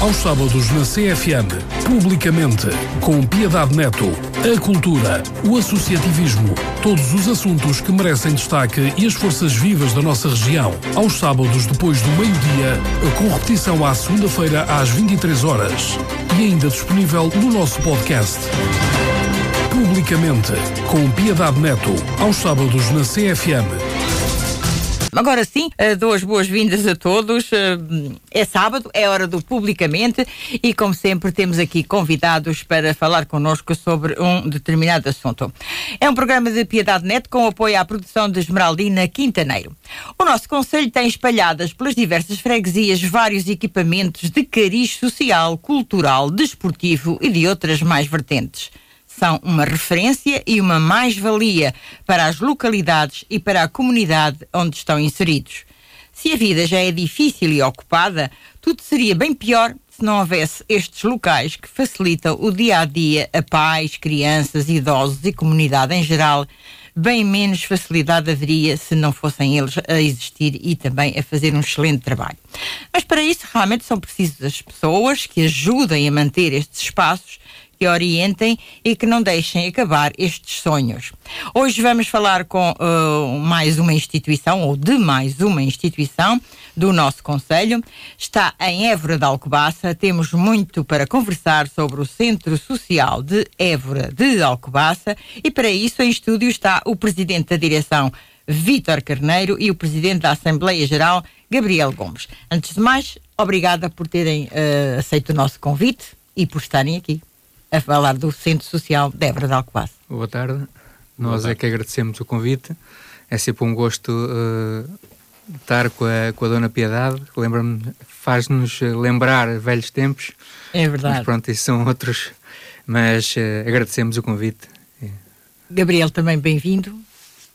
aos sábados na CFM, publicamente, com Piedade Neto, a cultura, o associativismo, todos os assuntos que merecem destaque e as forças vivas da nossa região. Aos sábados depois do meio-dia, com repetição à segunda-feira às 23 horas e ainda disponível no nosso podcast. Publicamente, com Piedade Neto, aos sábados na CFM. Agora sim, eh, dou as boas-vindas a todos. Eh, é sábado, é hora do Publicamente e, como sempre, temos aqui convidados para falar connosco sobre um determinado assunto. É um programa de Piedade Net com apoio à produção de Esmeraldina Quintaneiro. O nosso Conselho tem espalhadas pelas diversas freguesias vários equipamentos de cariz social, cultural, desportivo e de outras mais vertentes são uma referência e uma mais-valia para as localidades e para a comunidade onde estão inseridos. Se a vida já é difícil e ocupada, tudo seria bem pior se não houvesse estes locais que facilitam o dia a dia a pais, crianças, idosos e comunidade em geral. Bem menos facilidade haveria se não fossem eles a existir e também a fazer um excelente trabalho. Mas para isso realmente são precisas as pessoas que ajudem a manter estes espaços que orientem e que não deixem acabar estes sonhos. Hoje vamos falar com uh, mais uma instituição, ou de mais uma instituição do nosso Conselho. Está em Évora de Alcobaça. Temos muito para conversar sobre o Centro Social de Évora de Alcobaça e para isso em estúdio está o Presidente da Direção, Vítor Carneiro, e o Presidente da Assembleia Geral, Gabriel Gomes. Antes de mais, obrigada por terem uh, aceito o nosso convite e por estarem aqui a falar do Centro Social Débora de Alcobaça. Boa tarde. Nós Boa tarde. é que agradecemos o convite. É sempre um gosto uh, estar com a, com a Dona Piedade. Lembra-me, faz-nos lembrar velhos tempos. É verdade. Mas pronto, isso são outros. Mas uh, agradecemos o convite. Gabriel, também bem-vindo.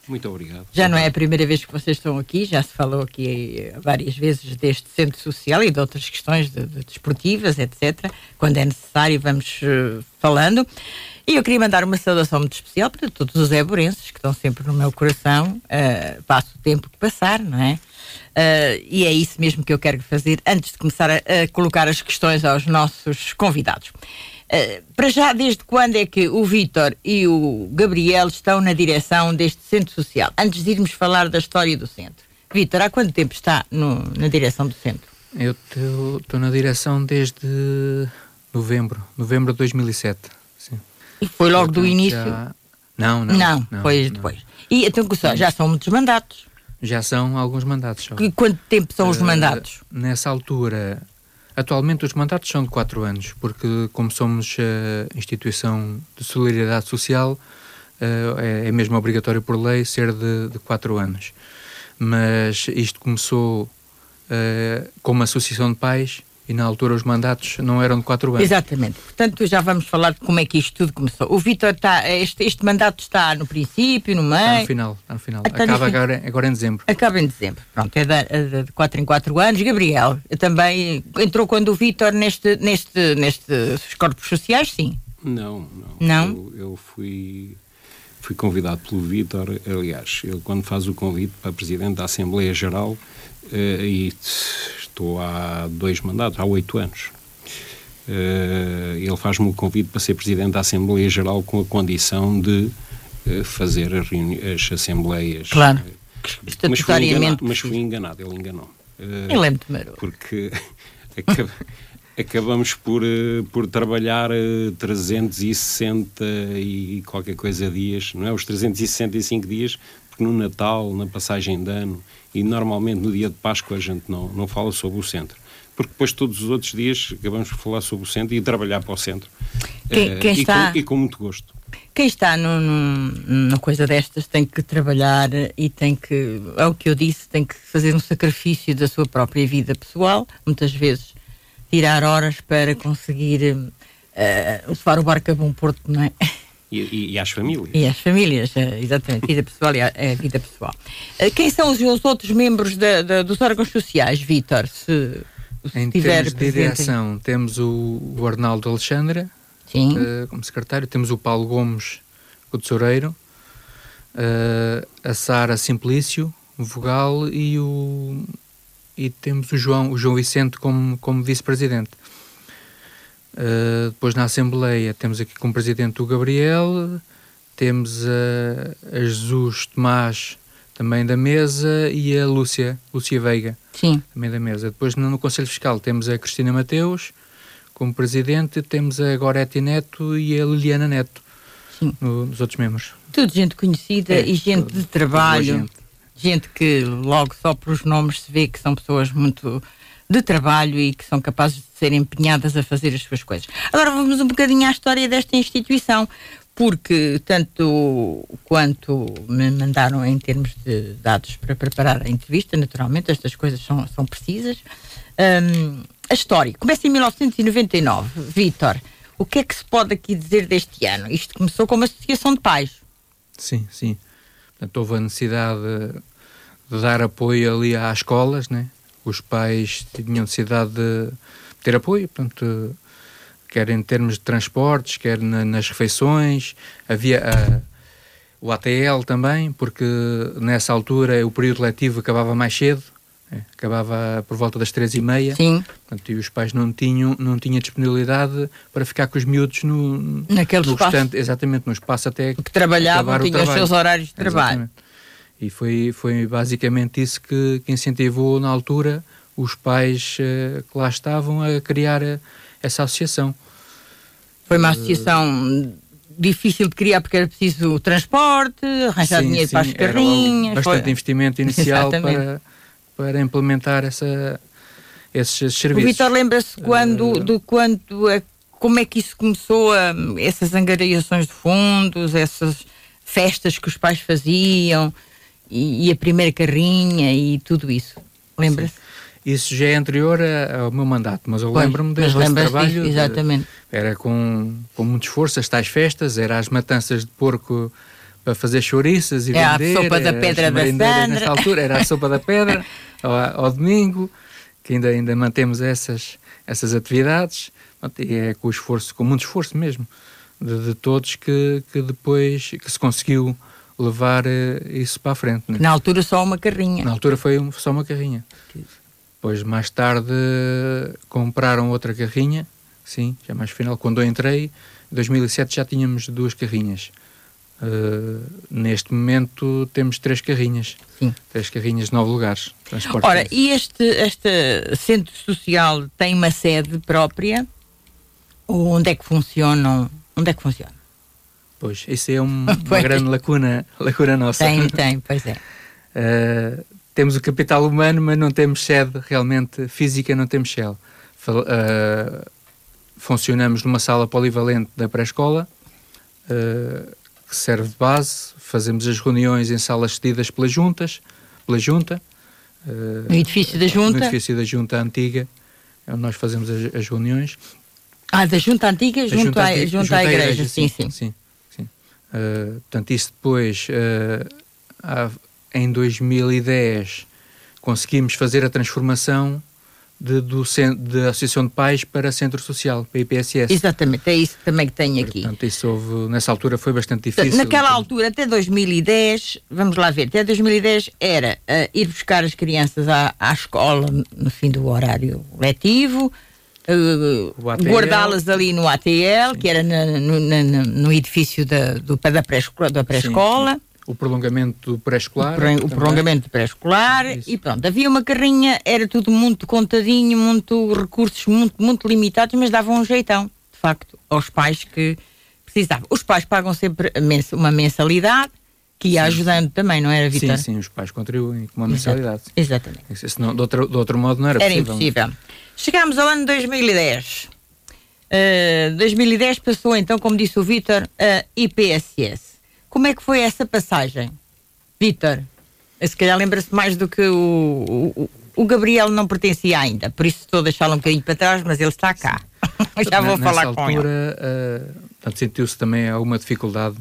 Muito obrigado. Já não é a primeira vez que vocês estão aqui, já se falou aqui várias vezes deste centro social e de outras questões de, de desportivas, etc. Quando é necessário, vamos uh, falando. E eu queria mandar uma saudação muito especial para todos os eborenses que estão sempre no meu coração. Uh, passo o tempo que passar, não é? Uh, e é isso mesmo que eu quero fazer antes de começar a, a colocar as questões aos nossos convidados. Eh, para já, desde quando é que o Vítor e o Gabriel estão na direção deste centro social? Antes de irmos falar da história do centro. Vítor, há quanto tempo está no, na direção do centro? Eu estou na direção desde novembro, novembro de 2007. Sim. E foi logo do início? Já... Não, não, não. Não, foi depois. E então, já são muitos mandatos? Já são alguns mandatos. Só. Que, quanto tempo são uh, os eh, mandatos? Nessa altura Atualmente os mandatos são de 4 anos, porque como somos uh, instituição de solidariedade social, uh, é, é, mesmo obrigatório por lei ser de 4 anos. Mas isto começou uh, como associação de pais e na altura os mandatos não eram de quatro anos. Exatamente. Portanto, já vamos falar de como é que isto tudo começou. O Vitor está, este, este mandato está no princípio, no meio? Está no final, está no final. Está Acaba no... Agora, agora em dezembro. Acaba em dezembro. Pronto, é de, é de quatro em quatro anos. Gabriel, também entrou quando o Vitor neste, neste, nestes corpos sociais, sim? Não, não. Não? Eu, eu fui fui convidado pelo Vítor, aliás, ele quando faz o convite para presidente da Assembleia Geral, e estou há dois mandatos, há oito anos. Uh, ele faz-me o convite para ser presidente da Assembleia Geral com a condição de uh, fazer as, as, assembleias. Claro. Uh, mas, fui enganado, mas fui enganado, ele enganou. ele é muito maroto. Porque acab acabamos por, por trabalhar 360 e qualquer coisa dias, não é? Os 365 dias, porque no Natal, na passagem de ano, e normalmente no dia de Páscoa a gente não, não fala sobre o centro. Porque depois todos os outros dias acabamos por falar sobre o centro e trabalhar para o centro. Quem, quem uh, está... e, com, e, com, muito gosto. Quem está numa coisa destas tem que trabalhar e tem que, é o que eu disse, tem que fazer um sacrifício da sua própria vida pessoal, muitas vezes tirar horas para conseguir uh, levar o barco a bom porto, não é? E, e, às famílias. E às famílias, eh, exatamente. Vida pessoal é a vida pessoal. Eh, quem são os, os outros membros de, de, dos órgãos sociais, Vítor? Se, se em tiver termos de direção, temos o, o Arnaldo Alexandra uh, como secretário, temos o Paulo Gomes, o tesoureiro, uh, a Sara Simplício, vogal, e, o, e temos o João, o João Vicente como, como vice-presidente. Uh, depois na Assembleia temos aqui como presidente o Gabriel, temos a, a Jesus Tomás também da mesa e a Lúcia, Lúcia Veiga Sim. também da mesa. Depois no, no Conselho Fiscal temos a Cristina Mateus como presidente, temos a Gorete Neto e a Liliana Neto no, nos outros membros. Tudo gente conhecida É, e gente tudo- de trabalho. boa gente que logo só por os nomes se vê que são pessoas muito de trabalho e que são capazes de ser empenhadas a fazer as suas coisas. Agora vamos um bocadinho à história desta instituição, porque tanto quanto me mandaram em termos de dados para preparar a entrevista, naturalmente, estas coisas são, são precisas. Hum, a história começa em 1999. Vítor, o que é que se pode aqui dizer deste ano? Isto começou como associação de pais. Sim, sim. Portanto, houve a necessidade de, de dar apoio ali às escolas, né? Os pais tinham necessidade de ter apoio, portanto, quer em termos de transportes, quer na- nas refeições. Havia a- o ATL também, porque nessa altura o período letivo acabava mais cedo, né? acabava por volta das três e meia. Sim, Portanto, e os pais não tinham, não tinham disponibilidade para ficar com os miúdos no, Naquele no espaço. restante, exatamente, no espaço até que trabalhavam, tinham os seus horários de trabalho. Exatamente. E foi, foi basicamente isso que, que incentivou na altura os pais eh, que lá estavam a criar eh, essa associação. Foi uma associação difícil de criar porque era preciso transporte, arranjar Sim, dinheiro para as sim, carrinhas. Bastante foi- investimento inicial para, para implementar essa, esses, esses O serviços. Vitor lembra-se quando, Eh, do quando, é- como é que isso começou, a, essas angariações de fundos, essas festas que os pais faziam e, e a primeira carrinha e tudo isso. Lembra-se? Isso já é anterior a- ao meu mandato, mas eu lembro-me desse, trabalho. disso, de- exatamente. Era com, com muito esforço as tais festas, era as matanças de porco para fazer chouriças e É a vender. sopa da era pedra da Sandra. Nesta altura era a sopa da pedra ao, ao domingo, que ainda, ainda mantemos essas, essas atividades. E é com esforço, com muito esforço mesmo, de, de todos que, que depois que se conseguiu levar eh, isso para a frente. né? Na altura só uma carrinha. Na altura foi só uma carrinha. Depois, mais tarde, compraram outra carrinha. Sim, já mais final. Quando eu entrei, em 2007 já tínhamos duas carrinhas. Uh, neste momento temos três carrinhas. Sim. Três carrinhas de nove lugares. Transporte Ora, e este, este centro social tem uma sede própria? Ou onde é que funcionam? Onde é que funciona? Pois, isso é um- uma grande lacuna, lacuna nossa. Tem, tem, pois é. Uh, temos o capital humano, mas não temos sede realmente física, não temos sede. Uh, funcionamos numa sala polivalente da pré-escola, uh, que serve de base, fazemos as reuniões em salas cedidas pelas juntas, pela junta. uh, No edifício da No junta? edifício da junta antiga, onde nós fazemos as, as reuniões. Ah, da junta antiga, junto, à, antiga- junto à igreja, sim, sim. sim, sim. Uh, portanto, isso depois, uh, há- em 2010, conseguimos fazer a transformação de, do, da Associação de Pais para Centro Social, para IPSS. Exatamente, é isso também que tenho aqui. Portanto, isso houve, nessa altura foi bastante difícil. Naquela Então, altura, até 2010, vamos lá ver, até 2010 era ah, ir buscar as crianças à, à escola no fim do horário letivo, ATL. guardá-las ali no ATL, que era na- no, na- no edifício da, do, da pré-escola. Da pré-escola. O prolongamento do pré-escolar. o pro- o prolongamento pré-escolar e pronto, havia uma carrinha, era tudo muito contadinho, muito recursos muito, muito limitados, mas davam um jeitão, de facto, aos pais que precisavam. Os pais pagam sempre uma mensalidade que ia ajudando também, não era, Vitor? Sim, sim, os pais contribuem com uma mensalidade. Exatamente. Senão, de, outro, de outro modo, não era, Era possível. impossível. Chegámos ao ano 2010. Uh, 2010 passou então, como disse o Vítor, a IPSS. Como é que foi essa passagem? Vítor, se calhar lembra-se mais do que o, o, o Gabriel não pertencia ainda, por isso estou a deixá-lo um bocadinho para trás, mas ele está cá. Já vou Ne- falar nessa com ele. altura, eh, portanto, sentiu-se também alguma dificuldade,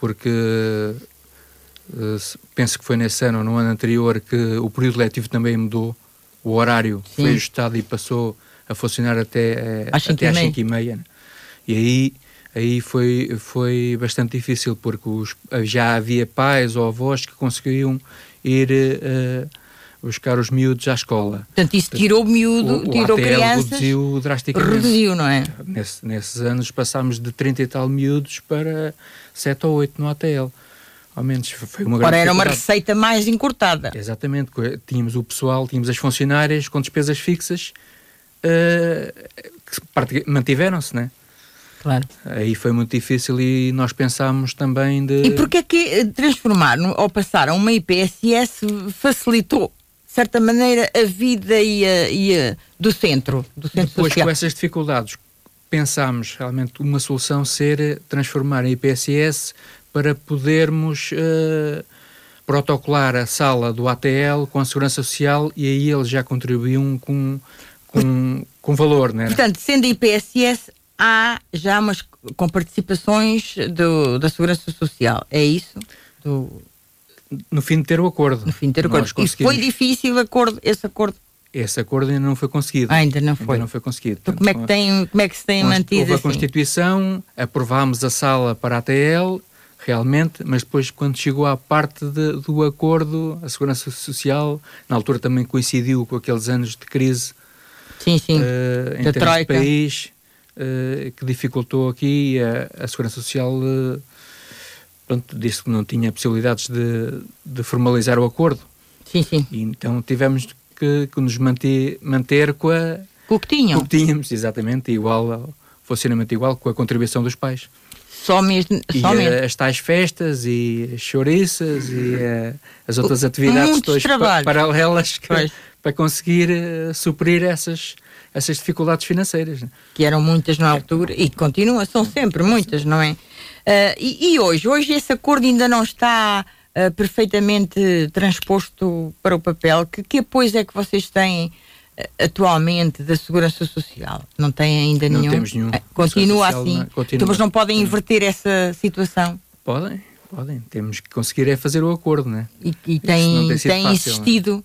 porque eh, se- penso que foi nesse ano ou no ano anterior que o período letivo também mudou, o horário Sim. foi ajustado e passou a funcionar até, eh, Às até e às meia. 5 e meia. né? E aí, aí foi, foi bastante difícil, porque os- já havia pais ou avós que conseguiam ir eh, buscar os miúdos à escola. Portanto, isso tirou miúdo, o, o tirou ATL crianças. reduziu drasticamente. Reduziu, não é? Nesse- nesses anos passámos de 30 e tal miúdos para 7 ou 8 no ATL. Ao menos foi uma grande Ora, era uma receita mais encurtada. Exatamente, tínhamos o pessoal, tínhamos as funcionárias com despesas fixas eh, que mantiveram-se, né? Claro. Aí foi muito difícil e nós pensámos também de. E porquê é que eh, transformar ou passar a uma IPSS facilitou, de certa maneira, a vida e a- e a- do centro, do centro Depois, social? com essas dificuldades, pensámos realmente uma solução ser eh, transformar a IPSS para podermos eh, protocolar a sala do ATL com a Segurança Social e aí eles já contribuíam com, com, com valor, né? Portanto, sendo IPSS, há já umas com participações do- da Segurança Social, é isso? Do- No fim de ter o acordo. no fim de ter acordo. Nós E foi conseguimos- difícil acordo, esse acordo? Esse acordo ainda não foi conseguido. Ainda não foi. Ainda não foi conseguido. Então, como é que, tem, como é que se tem Const- mantido Houve a assim? Constituição, aprovámos a sala para a ATL, realmente, mas depois, quando chegou à parte de- do acordo, a Segurança Social, na altura também coincidiu com aqueles anos de crise Sim, sim. eh, em termos de país, eh, que dificultou aqui a, a Segurança Social. eh, pronto, disse que não tinha possibilidades de, de formalizar o acordo. Sim, sim. E então tivemos que, que nos manter, manter com a, O que tinham? o que tínhamos, exatamente, igual ao funcionamento igual, com a contribuição dos pais. Só mesmo. E mesmo. eh, as tais festas e as chouriças e eh, as outras atividades muitos todas trabalhos. paralelas que- Pois. para conseguir eh, suprir essas, essas dificuldades financeiras. né? que eram muitas na altura e continuam, são sempre muitas, não é? Ah, e, e hoje? Hoje esse acordo ainda não está perfeitamente transposto para o papel. Que, que apoios é que vocês têm atualmente da Segurança Social? Não têm ainda Não nenhum? temos nenhum. Ah, Continua Social assim? não- continua. Então, mas não podem inverter essa situação? Podem, podem. Temos que conseguir é fazer o acordo, né? E, e não tem sido têm fácil, insistido?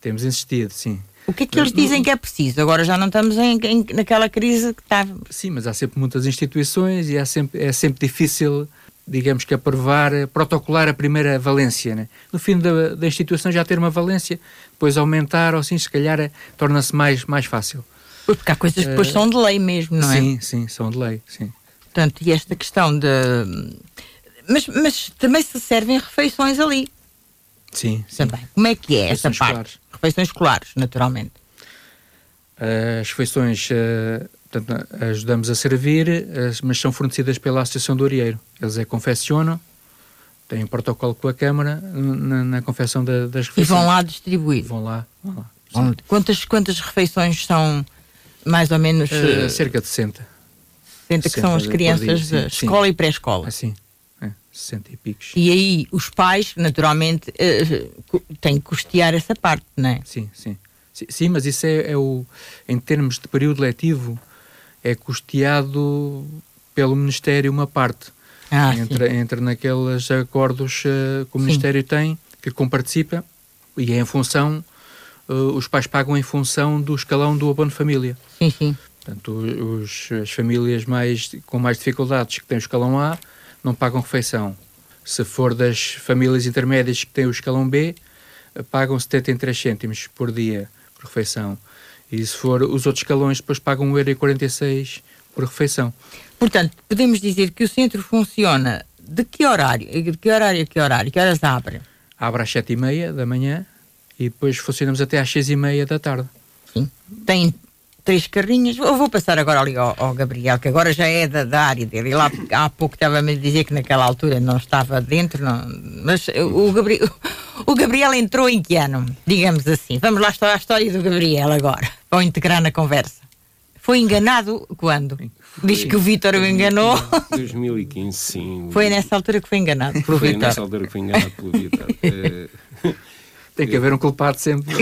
Temos insistido, sim. O que é que eles dizem que é preciso? Agora já não estamos em, em- naquela crise que estávamos. Sim, mas há sempre muitas instituições e há sempre, é sempre difícil, digamos que aprovar, protocolar a primeira valência. Né? No fim da, da instituição já ter uma valência, depois aumentar ou assim, se calhar eh, torna-se mais, mais fácil. Porque há coisas que depois Eh, são de lei mesmo, não é? Sim, sim, são de lei, sim. Portanto, e esta questão de. Mas, mas também se servem refeições ali. Sim, sim. Também. Como é que é essa parte? escolares. Refeições escolares, naturalmente. As refeições, eh, portanto, ajudamos a servir, mas são fornecidas pela Associação do Arieiro. Eles é confeccionam, têm protocolo com a Câmara na, na confecção da- das E refeições. vão lá distribuir. Vão lá, vão lá. Quantas, quantas refeições são mais ou menos eh, cerca de 60. 60 que são as 60 por crianças dia, da sim, sim. escola e pré-escola? Assim, é, 60 e picos. E aí os pais, naturalmente, cu- têm que custear essa parte, não é? Sim, sim. Sim, sim, mas isso é, é o. Em termos de período letivo, é custeado pelo Ministério uma parte. Ah, entra, entra naqueles acordos eh, que o Sim. Ministério tem, que comparticipa, e é em função. eh, os pais pagam em função do escalão do abono família. sim, sim. Portanto, os, as famílias mais, com mais dificuldades que têm o escalão A não pagam refeição. Se for das famílias intermédias que têm o escalão B, eh, pagam 73 cêntimos por dia por refeição. E se for os outros escalões, depois pagam 1,46€ por refeição. Portanto, podemos dizer que o centro funciona de que horário? De que horário a que horário? Que horas abre? Abre às 7h30 da manhã e depois funcionamos até às 6h30 da tarde. Sim. Tem três carrinhas. Eu vou passar agora ali ao, ao Gabriel, que agora já é da, da área dele. E lá há pouco estava-me a dizer que naquela altura não estava dentro, não, mas o Gabriel, o Gabriel entrou em que ano? Digamos assim. Vamos lá à história do Gabriel agora, para integrar na conversa. Foi enganado quando? Diz que o Vítor o enganou. 2015, sim. Foi nessa altura que foi enganado pelo Foi Vítor. nessa altura que foi enganado pelo Vitor. Eh, Tem que haver um culpado sempre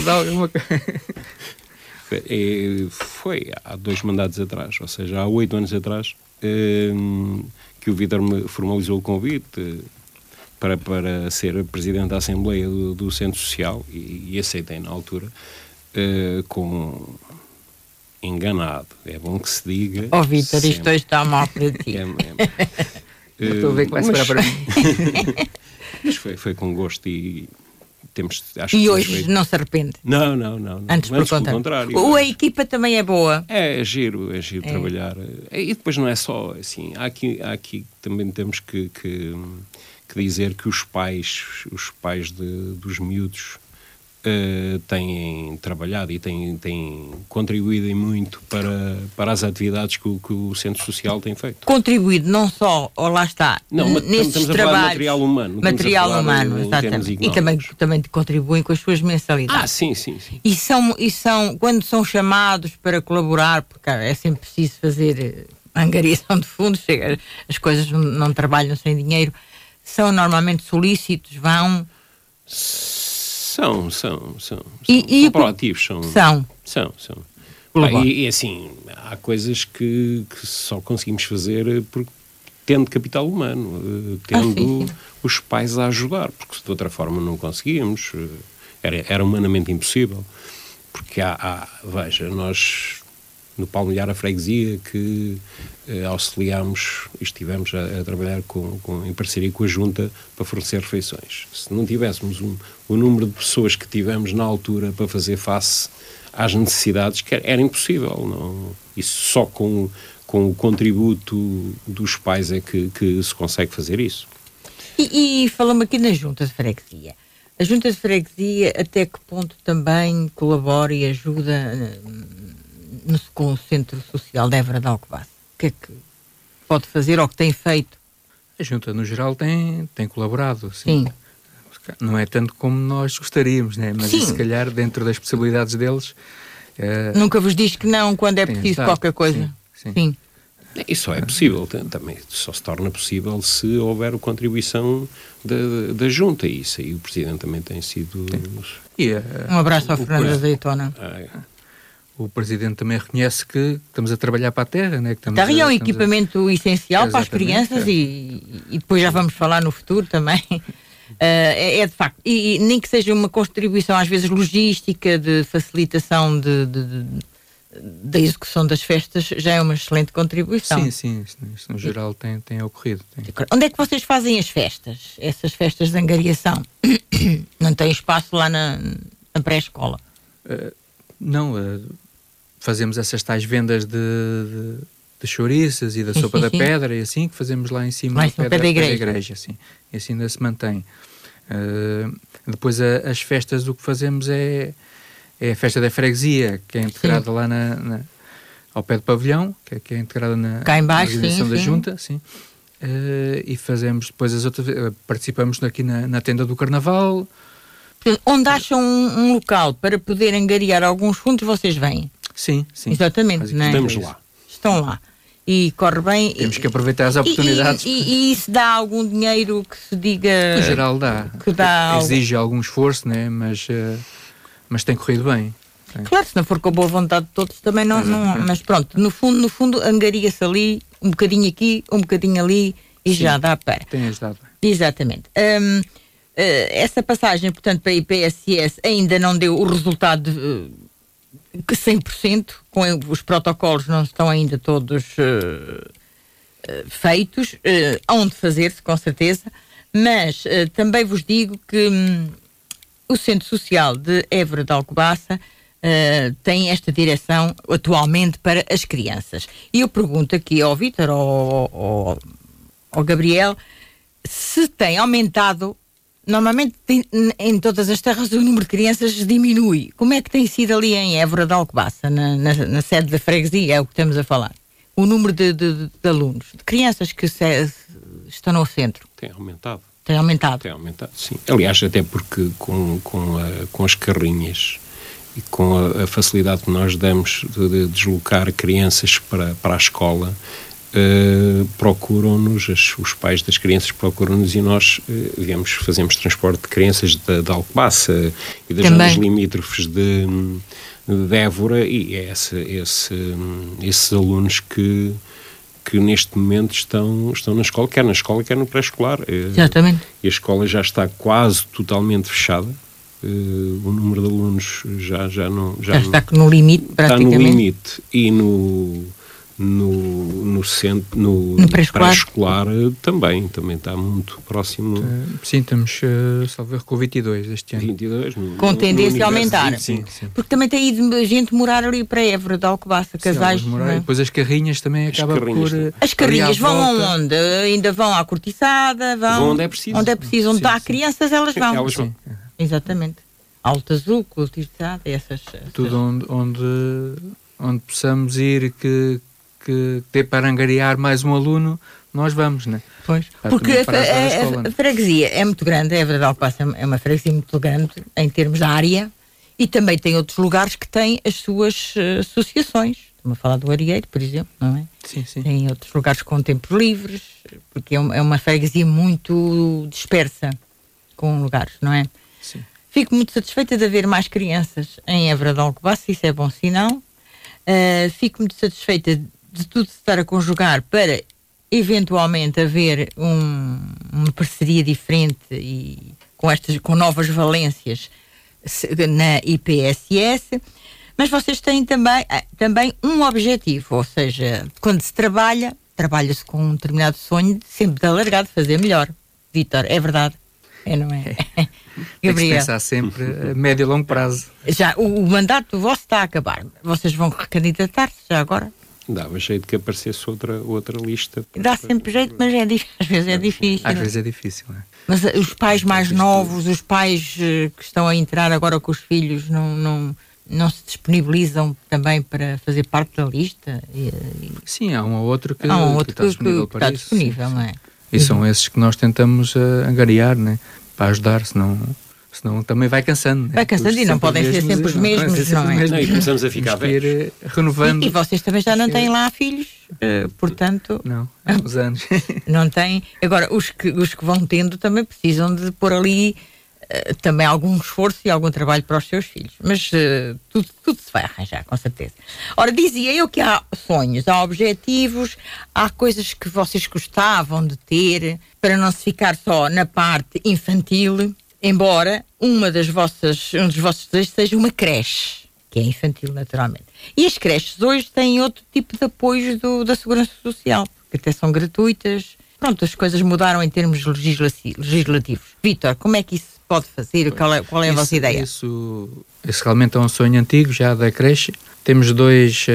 eh, foi há dois mandatos atrás, ou seja, há oito anos atrás, eh, que o Vitor me formalizou o convite eh, para, para ser presidente da Assembleia do, do Centro Social e, e aceitei na altura com enganado. É bom que se diga. Ó Vítor, isto sempre. hoje está mal para ti. É, é. Estou a ver que vai Mas- esperar para mim. Mas foi, foi com gosto e temos, acho e hoje feito... não se arrepende? Não, não, não. não. Antes, Antes pelo contrário. contrário. a equipa também é boa. É, é giro, é giro é. trabalhar. E depois não é só assim, há aqui, há aqui também temos que, que, que dizer que os pais, os pais de, dos miúdos uh, têm trabalhado e têm, têm contribuído muito para, para as atividades que o, que o Centro Social tem feito. Contribuído não só, ou lá está, não, nesses estamos trabalhos, de material humano. Material humano, exatamente. E também, também contribuem com as suas mensalidades. Ah, sim, sim, sim. E são, e são, quando são chamados para colaborar, porque é sempre preciso fazer eh, angariação de fundos, as coisas não trabalham sem dinheiro, são normalmente solícitos, vão são, são, são. E, são, e são proativos, são. São. São, são. E, e, assim, há coisas que, que só conseguimos fazer porque tendo capital humano, eh, tendo ah, os pais a ajudar, porque de outra forma não conseguíamos, eh, era, era humanamente impossível. Porque há, há veja, nós no Palmilhar a freguesia que eh, auxiliámos e estivemos a, a trabalhar com, com, em parceria com a Junta para fornecer refeições. Se não tivéssemos um, o número de pessoas que tivemos na altura para fazer face às necessidades, que era, era impossível. Não, isso só com, com o contributo dos pais é que, que se consegue fazer isso. E, e falamos aqui na Junta de Freguesia. A Junta de Freguesia até que ponto também colabora e ajuda no, com o Centro Social de Évora de Alcobaça? O que é que pode fazer ou que tem feito? A Junta, no geral, tem, tem colaborado, sim. sim. Não é tanto como nós gostaríamos, né? mas se calhar dentro das possibilidades deles. Uh, Nunca vos diz que não quando é preciso qualquer coisa. Sim. sim. sim. Isso só é possível, também só se torna possível se houver a contribuição da, da junta, e isso aí o Presidente também tem sido... E, uh, um abraço ao Fernando Azeitona. Ah, é o Presidente também reconhece que estamos a trabalhar para a terra. Né? Que estamos terra a, é um equipamento a... essencial para as crianças é. e, e, depois já vamos falar no futuro também. Uh, é, é, de facto, e, e, nem que seja uma contribuição às vezes logística de facilitação de, de, de, da execução das festas, já é uma excelente contribuição. Sim, sim, isso, isso no geral tem, tem ocorrido. Tem. Onde é que vocês fazem as festas? Essas festas de angariação? Não tem espaço lá na, na pré-escola? Uh, não, uh, fazemos essas tais vendas de, de, de chouriças e da sim, sopa sim, da sim. pedra e assim, que fazemos lá em cima lá pedra, da igreja. Da igreja assim, e assim ainda se mantém. Uh, depois a, as festas, o que fazemos é, é a festa da freguesia, que é integrada lá na, na, ao pé do pavilhão, que é, que é integrada na, Cá embaixo, na organização da junta, sim. Uh, e fazemos depois as outras, uh, participamos aqui na, na tenda do carnaval. Onde acham um, um, local para poder angariar alguns fundos, vocês vêm? Sim, sim. Exatamente, não é? Estamos lá. Estão lá. E corre bem. Temos que aproveitar as oportunidades. E, e, e, isso dá algum dinheiro que se diga. No geral dá. Que dá Exige algum, algum esforço, né? mas, uh, mas tem corrido bem. Claro, se não for com a boa vontade de todos também não. não mas pronto, no fundo, no fundo angaria-se ali, um bocadinho aqui, um bocadinho ali e Sim, já dá para. Tem ajudado. Exatamente. Um, uh, eh, essa passagem, portanto, para a IPSS ainda não deu o resultado. Uh, que 100%, com os protocolos não estão ainda todos uh, feitos, uh, hão de fazer-se com certeza, mas uh, também vos digo que um, o Centro Social de Évora de Alcobaça uh, tem esta direção atualmente para as crianças. E eu pergunto aqui ao Vítor ou ao, ao Gabriel se tem aumentado Normalmente em todas as terras o número de crianças diminui. Como é que tem sido ali em Évora de Alcobaça, na, na, na sede da freguesia, é o que estamos a falar? O número de, de, de alunos, de crianças que se, estão no centro? Tem aumentado. Tem aumentado? Tem aumentado, sim. Aliás, até porque com, com, a, com as carrinhas e com a, a facilidade que nós damos de, de deslocar crianças para, para a escola, Uh, procuram-nos, os pais das crianças procuram-nos e nós, uh, digamos, fazemos transporte de crianças da Alcobaça e das zonas limítrofes de, de Évora e é esse, esse, esses alunos que, que neste momento estão, estão na escola, quer na escola, quer no pré-escolar. Uh, Exatamente. E a escola já está quase totalmente fechada. o número de alunos já, já não... Já, já está no limite, praticamente. Está no limite. E no no, no centro, no, No pré-escolar. pré-escolar eh, também, também está muito próximo. Eh, sim, estamos, uh, salvo erro, com 22 este ano. 22, no, Com no- tendência a aumentar. de 25. Sim, sim. Porque também tem ido gente morar ali para Évora, de Alcobaça, casais. Sim, não é? morar- Depois as carrinhas também As acaba carrinhas por. também. eh, As carrinhas vão aonde? Ainda vão à cortiçada, vão, Vão onde é preciso. Onde é preciso, onde Sim, há sim. crianças, elas vão. Elas vão. Exatamente. Alto Azul, cortiçada, essas. essas- tudo onde, onde, onde possamos ir que, que dê para angariar mais um aluno, nós vamos, né? Pois. Para Porque a, a a- escola, a né? freguesia é muito grande, é verdade, Alcobaça é uma freguesia muito grande em termos de área e também tem outros lugares que têm as suas eh, associações. Estamos a falar do Arieiro, por exemplo, não é? Sim, sim. Tem outros lugares com tempos livres, porque é uma, é uma freguesia muito dispersa com lugares, não é? sim. Fico muito satisfeita de haver mais crianças em Évora de Alcobaça, isso é bom sinal. Uh, fico muito satisfeita de tudo se estar a conjugar para eventualmente haver um- uma parceria diferente e com estas com novas valências na IPSS. Mas vocês têm também, ah, também um objetivo, ou seja, quando se trabalha, trabalha-se com um determinado sonho, sempre de alargar, de fazer melhor. Vítor, é verdade? É, não é? Tem que se Gabriel. pensar sempre a médio e longo prazo. Já, o, o mandato vosso está a acabar. Vocês vão recandidatar-se já agora? Dava jeito que aparecesse outra, outra lista. Dá sempre jeito, mas é, dif- às vezes é difícil. Às vezes é difícil, né? Mas eh, os pais mais novos, os pais eh, que estão a entrar agora com os filhos, não, não, não se disponibilizam também para fazer parte da lista? Sim, há um ou outro que, há um que outro está que, disponível que para está isso. disponível, sim, não é? E são esses que nós tentamos uh, angariar, né? Para ajudar, senão, senão também vai cansando. né? Vai cansando Porque e não podem ser sempre os não mesmos, ser sempre não é? Não, e começamos a ficar ir uh, renovando. E, e vocês também já não têm lá filhos, eh, portanto, Não, há uns anos. não têm. Agora, os que, os que vão tendo também precisam de pôr ali eh, também algum esforço e algum trabalho para os seus filhos. Mas eh, tudo, tudo se vai arranjar, com certeza. Ora, dizia eu que há sonhos, há objetivos, há coisas que vocês gostavam de ter para não se ficar só na parte infantil, embora uma das vossas, um dos vossos desejos seja uma creche que é infantil, naturalmente. E as creches hoje têm outro tipo de apoios do- da Segurança Social, que até são gratuitas. Pronto, as coisas mudaram em termos legislativos. Vítor, como é que isso pode fazer? Qual é, qual é a Isso- vossa ideia? Isso, isso realmente é um sonho antigo, já da creche. Temos dois,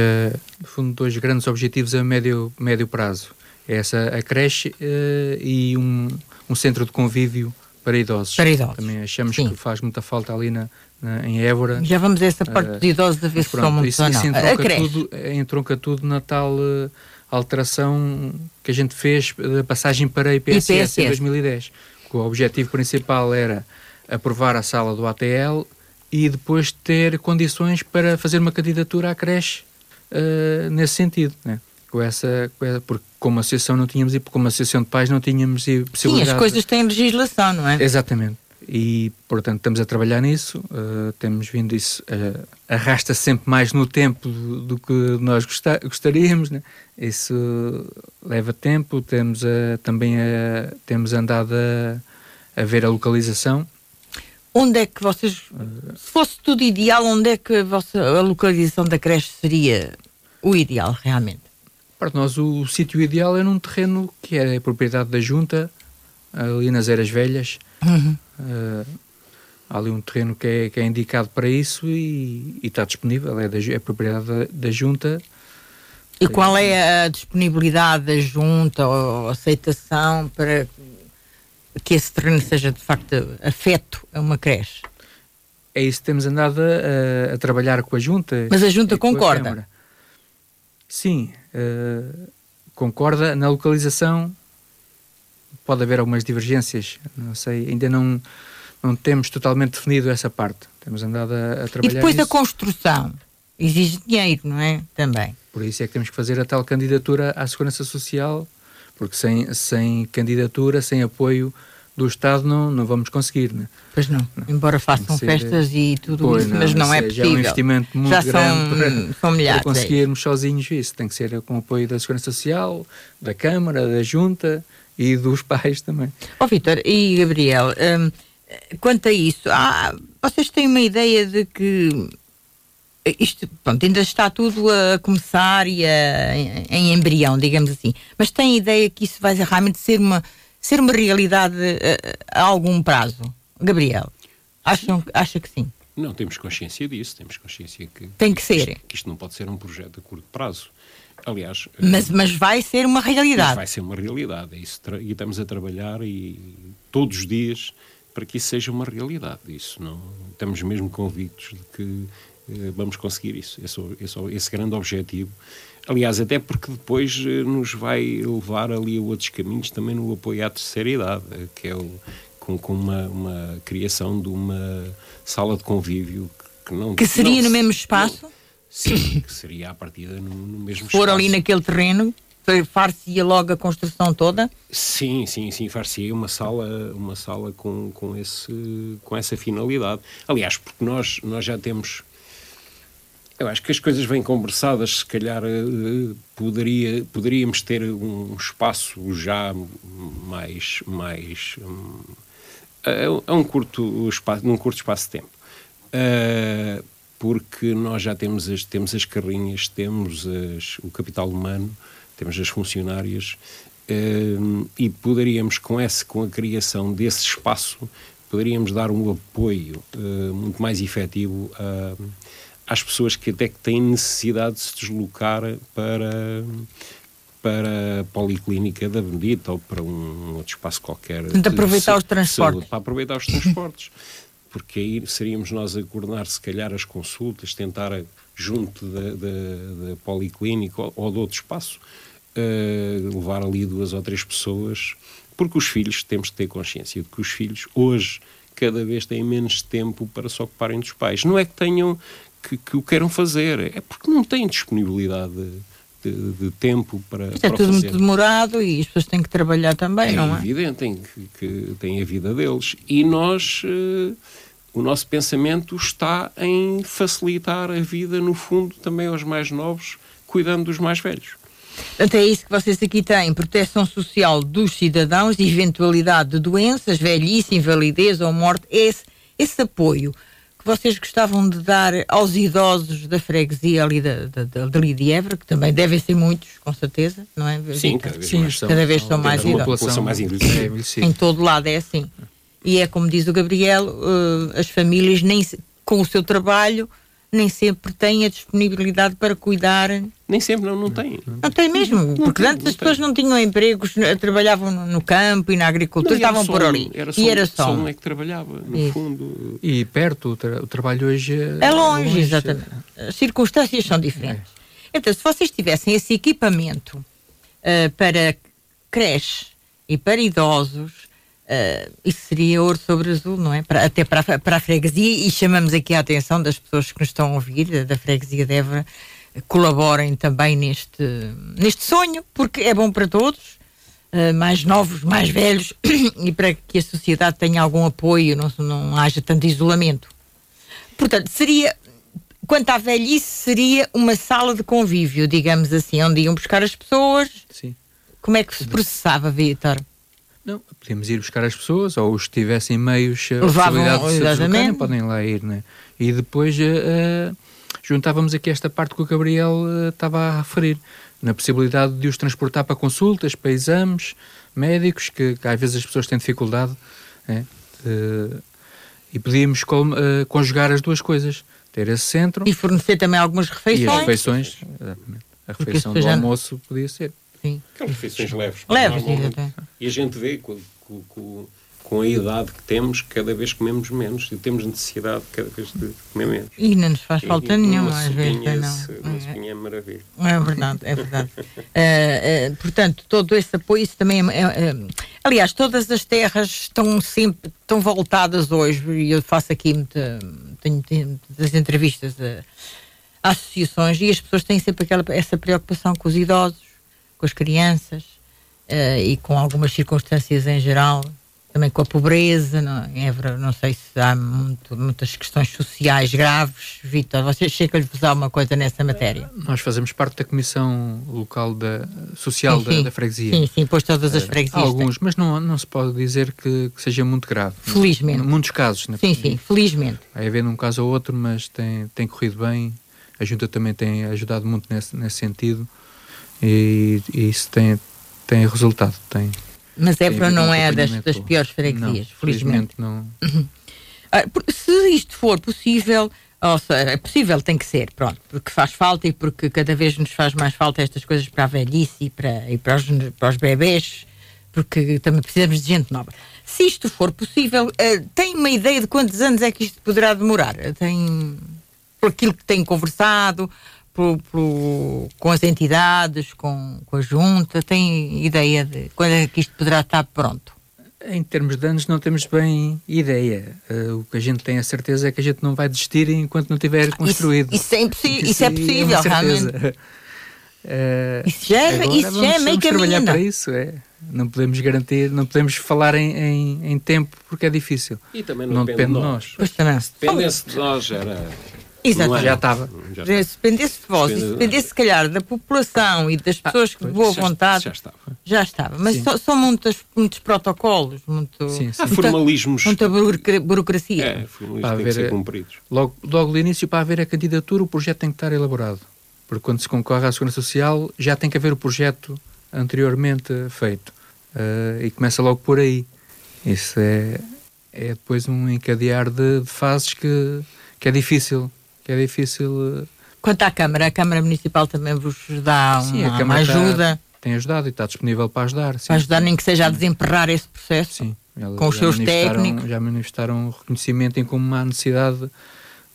no fundo, dois grandes objetivos a médio, médio prazo. É essa, a creche eh, e um, um centro de convívio para idosos. Para idosos. Também achamos Sim. que faz muita falta ali na, na- em Évora. Já vamos a essa parte Eh, dos idosos a ver Mas se são muitos isso, ou isso não. A entronca, creche. tudo, eh, entronca tudo na tal eh, alteração que a gente fez da passagem para a IPSS, IPSS. em 2010. Que o objetivo principal era aprovar a sala do ATL e depois ter condições para fazer uma candidatura à creche eh, nesse sentido. Né? Com essa, com essa- porque como associação não tínhamos e como associação de pais não tínhamos e Sim, as coisas têm legislação, não é? Exatamente. E, portanto, estamos a trabalhar nisso, eh, temos vindo isso, eh, arrasta sempre mais no tempo do, do que nós gosta- gostaríamos, né? isso leva tempo, temos a- também a- temos andado a, a ver a localização, Onde é que vocês, se fosse tudo ideal, onde é que a, vossa, a localização da creche seria o ideal, realmente? Para nós o, sítio ideal é num terreno que é propriedade da junta, ali nas Eras Velhas, Uhum. Eh, há ali um terreno que é, que é indicado para isso e, e está disponível, é, da, é propriedade da, da junta. E qual é a disponibilidade da junta ou aceitação para que esse terreno seja de facto afeto a uma creche? É isso que temos andado a, a trabalhar com a junta. Mas a junta a concorda? Câmara. Sim, eh, concorda na localização. Pode haver algumas divergências, não sei, ainda não, não temos totalmente definido essa parte. Temos andado a, a E trabalhar depois a nisso. construção exige dinheiro, não é? Também. Por isso é que temos que fazer a tal candidatura à Segurança Social, porque sem, sem candidatura, sem apoio do Estado, não, não vamos conseguir. Né? Pois não. Embora façam ser- festas e tudo Pois isso, mas não é isso Já é um possível. investimento muito Já grande são, para, são milhares. para é. conseguirmos sozinhos isso. Tem que ser com o apoio da Segurança Social, da Câmara, da Junta e dos pais também. Ó Vitor e Gabriel, hum, quanto a isso, há- vocês têm uma ideia de que isto pronto, ainda está tudo a começar e a, em, em embrião, digamos assim. Mas tem a ideia que isso vai realmente ser uma, ser uma realidade a, a algum prazo? Gabriel, acham, acha que sim? Não, temos consciência disso, temos consciência que. Tem que ser. Isto, que isto não pode ser um projeto a curto prazo. Aliás. Mas, mas vai ser uma realidade. vai ser uma realidade. É isso, e estamos a trabalhar e todos os dias para que isso seja uma realidade. Isso não, estamos mesmo convictos de que eh, vamos conseguir isso, esse, esse, esse, grande objetivo. Aliás, até porque depois eh, nos vai levar ali a outros caminhos também no apoio à terceira idade, eh, que é o, com, com uma, uma, criação de uma sala de convívio que não. Que seria não, no mesmo espaço? Não, sim, que seria à partida no, no mesmo For espaço. ali naquele terreno? far-se-ia logo a construção toda? Sim, sim, sim, far-se-ia uma sala, uma sala com, com, esse, com essa finalidade. Aliás, porque nós, nós já temos. Eu acho que as coisas vêm conversadas, se calhar uh, poderia, poderíamos ter um espaço já mais. mais um, a, a, um curto espaço, num curto espaço de tempo. Uh, porque nós já temos as, temos as carrinhas, temos as, o capital humano, temos as funcionárias, uh, e poderíamos, com, esse, com a criação desse espaço, poderíamos dar um apoio uh, muito mais efetivo a, às pessoas que até que têm necessidade de se deslocar para para a Policlínica da Bendita ou para um outro espaço qualquer. De aproveitar os transportes. Saúde, para aproveitar os transportes. porque aí seríamos nós a coordenar, se calhar, as consultas, tentar, junto da, da, da Policlínica ou, ou de outro espaço, uh, levar ali duas ou três pessoas, porque os filhos, temos que ter consciência de que os filhos hoje cada vez têm menos tempo para se ocuparem dos pais. Não é que tenham que, que o queiram fazer, é porque não têm disponibilidade de, de, tempo para. Isto é para tudo muito demorado e as pessoas têm que trabalhar também, é não é? Evidente, têm que, que têm a vida deles. E nós. Uh, o nosso pensamento está em facilitar a vida, no fundo, também aos mais novos, cuidando dos mais velhos. Portanto, é isso que vocês aqui têm: proteção social dos cidadãos, eventualidade de doenças, velhice, invalidez ou morte. Esse, esse apoio que vocês gostavam de dar aos idosos da freguesia ali da, da, da, dali de Évora, que também devem ser muitos, com certeza, não é? Sim, cada vez, Sim, mais, são, cada vez são, mais idosos. população mais envelhecida. Em todo lado é assim. E é como diz o Gabriel, uh, as famílias nem com o seu trabalho nem sempre têm a disponibilidade para cuidar. Nem sempre, não, não têm. Não tem mesmo, não porque tem, antes as pessoas não tinham empregos, trabalhavam no campo e na agricultura, não, estavam por ali. Era só, e era só. um é que trabalhava, no Isso. fundo. E perto, o, tra o, trabalho hoje é, é longe, longe, exatamente. As circunstâncias são diferentes. É. Então, se vocês tivessem esse equipamento uh, para creche e para idosos, Uh, isso seria ouro sobre azul, não é? Para, até para a, para a freguesia, e chamamos aqui a atenção das pessoas que nos estão a ouvir, da, da freguesia de Évora, colaborem também neste, neste sonho, porque é bom para todos, uh, mais novos, mais velhos, e para que a sociedade tenha algum apoio, não, não haja tanto isolamento. Portanto, seria, quanto à velhice, seria uma sala de convívio, digamos assim, onde iam buscar as pessoas. Sim. Como é que se processava, Vitor? Não, podemos ir buscar as pessoas, ou os que tivessem meios a possibilidade de podem lá ir, né? E depois uh, juntávamos aqui esta parte que o Gabriel uh, estava a referir, na possibilidade de os transportar para consultas, para exames médicos, que, que às vezes as pessoas têm dificuldade, né? uh, e podíamos conjugar as duas coisas, ter esse centro... E fornecer também algumas refeições. E as refeições, exatamente. A refeição do almoço podia ser. Sim. Aquelas refeições leves. Leves, E a gente vê com, com, com, a idade que temos, cada vez comemos menos e temos necessidade cada vez de comer menos. E não nos faz falta nenhuma, às vezes. Não. Uma sopinha é maravilha. É verdade, é verdade. uh, uh, portanto, todo esse apoio, isso também é, é, Aliás, todas as terras estão sempre estão voltadas hoje, e eu faço aqui muita, tenho, tenho muitas entrevistas a, a associações e as pessoas têm sempre aquela, essa preocupação com os idosos com as crianças uh, e com algumas circunstâncias em geral, também com a pobreza. Não, em Évora, não sei se há muito, muitas questões sociais graves. Vitor, você chega-lhe vos uma coisa nessa matéria? Nós fazemos parte da Comissão Local da, Social sim, sim. Da, da, Freguesia. Sim, sim, pois todas as eh, freguesias. Há alguns, mas não, não se pode dizer que, que seja muito grave. Felizmente. Muitos casos. Né? Sim, sim, felizmente. Vai haver um caso ou outro, mas tem, tem corrido bem a Junta também tem ajudado muito nesse, nesse sentido e, e isso tem, tem resultado. Tem, Mas tem Évora não é das, das piores freguesias, Não, felizmente. não. Ah, por- Se isto for possível, ou seja, é possível, tem que ser, pronto, porque faz falta e porque cada vez nos faz mais falta estas coisas para a velhice e para, e para, os, para os bebês, porque também precisamos de gente nova. Se isto for possível, ah, tem uma ideia de quantos anos é que isto poderá demorar? Tem, por aquilo que tem conversado, por- por- com as entidades, com, com a junta, tem ideia de quando é que isto poderá estar pronto? Em termos de anos, não temos bem ideia. Eh, o que a gente tem a certeza é que a gente não vai desistir enquanto não tiver construído. isso é impossi- isso é aí possível, certeza. realmente. Eh, Isso já é- agora isso já é meio trabalhar para isso, é. Não podemos garantir, não podemos falar em, em, em tempo porque é difícil. E também não, Não depende, depende de de nós. nós. Pois também. Dependesse de nós, era. Exatamente. era. Já estava. Já Se dependesse de vós, e se Depende- dependesse, se calhar, da população e das pessoas que de boa já- vontade, Já estava. já estava. Mas Sim. são, muitos, muitos protocolos, muito, Sim, sim. Há muita, formalismos. muita burocra- burocracia. É, formalismos Para têm que haver- ser cumpridos. Logo, logo do início, para haver a candidatura, o projeto tem que estar elaborado. Porque quando se concorre à Segurança Social, já tem que haver o projeto anteriormente feito. Eh, e começa logo por aí. Isso é, é depois um encadear de, de fases que, que é difícil. É difícil. eh, Quanto à Câmara, a Câmara Municipal também vos dá Sim, uma, Câmara uma está- ajuda tem ajudado e está disponível para ajudar. Sim. para ajudar, nem que seja a desemperrar esse processo. Sim. Com os seus técnicos. Já manifestaram reconhecimento em como há necessidade de-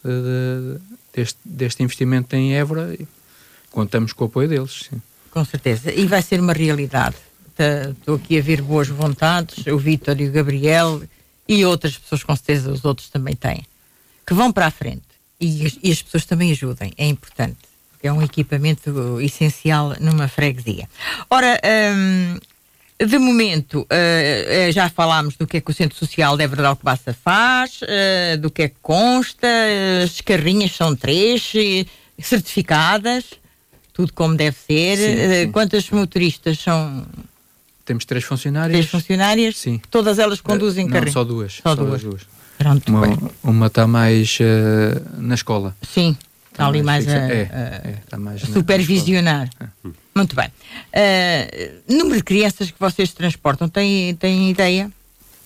de- deste, deste investimento em Évora. e Contamos com o apoio deles. Sim. Com certeza. E vai ser uma realidade. Tá- Estou aqui a ver boas vontades, o Vítor e o Gabriel e outras pessoas, com certeza, os outros também têm, que vão para a frente. E as, e as pessoas também ajudem, é importante. porque É um equipamento essencial numa freguesia. Ora, hum, de momento, eh, já falámos do que é que o Centro Social de de Alcobaça faz, eh, do que é que consta, as carrinhas são três, certificadas, tudo como deve ser. Sim, sim. Quantas motoristas são Temos três funcionários. três funcionárias? Sim. Todas elas conduzem Não, carrinho? só duas. Só as duas. Pronto, Uma, bem. uma está mais eh, na escola. Sim, está ali mais fixa- a, é, a- é, está mais na- na supervisionar. Muito bem. Eh, número de crianças que vocês transportam, têm, têm ideia?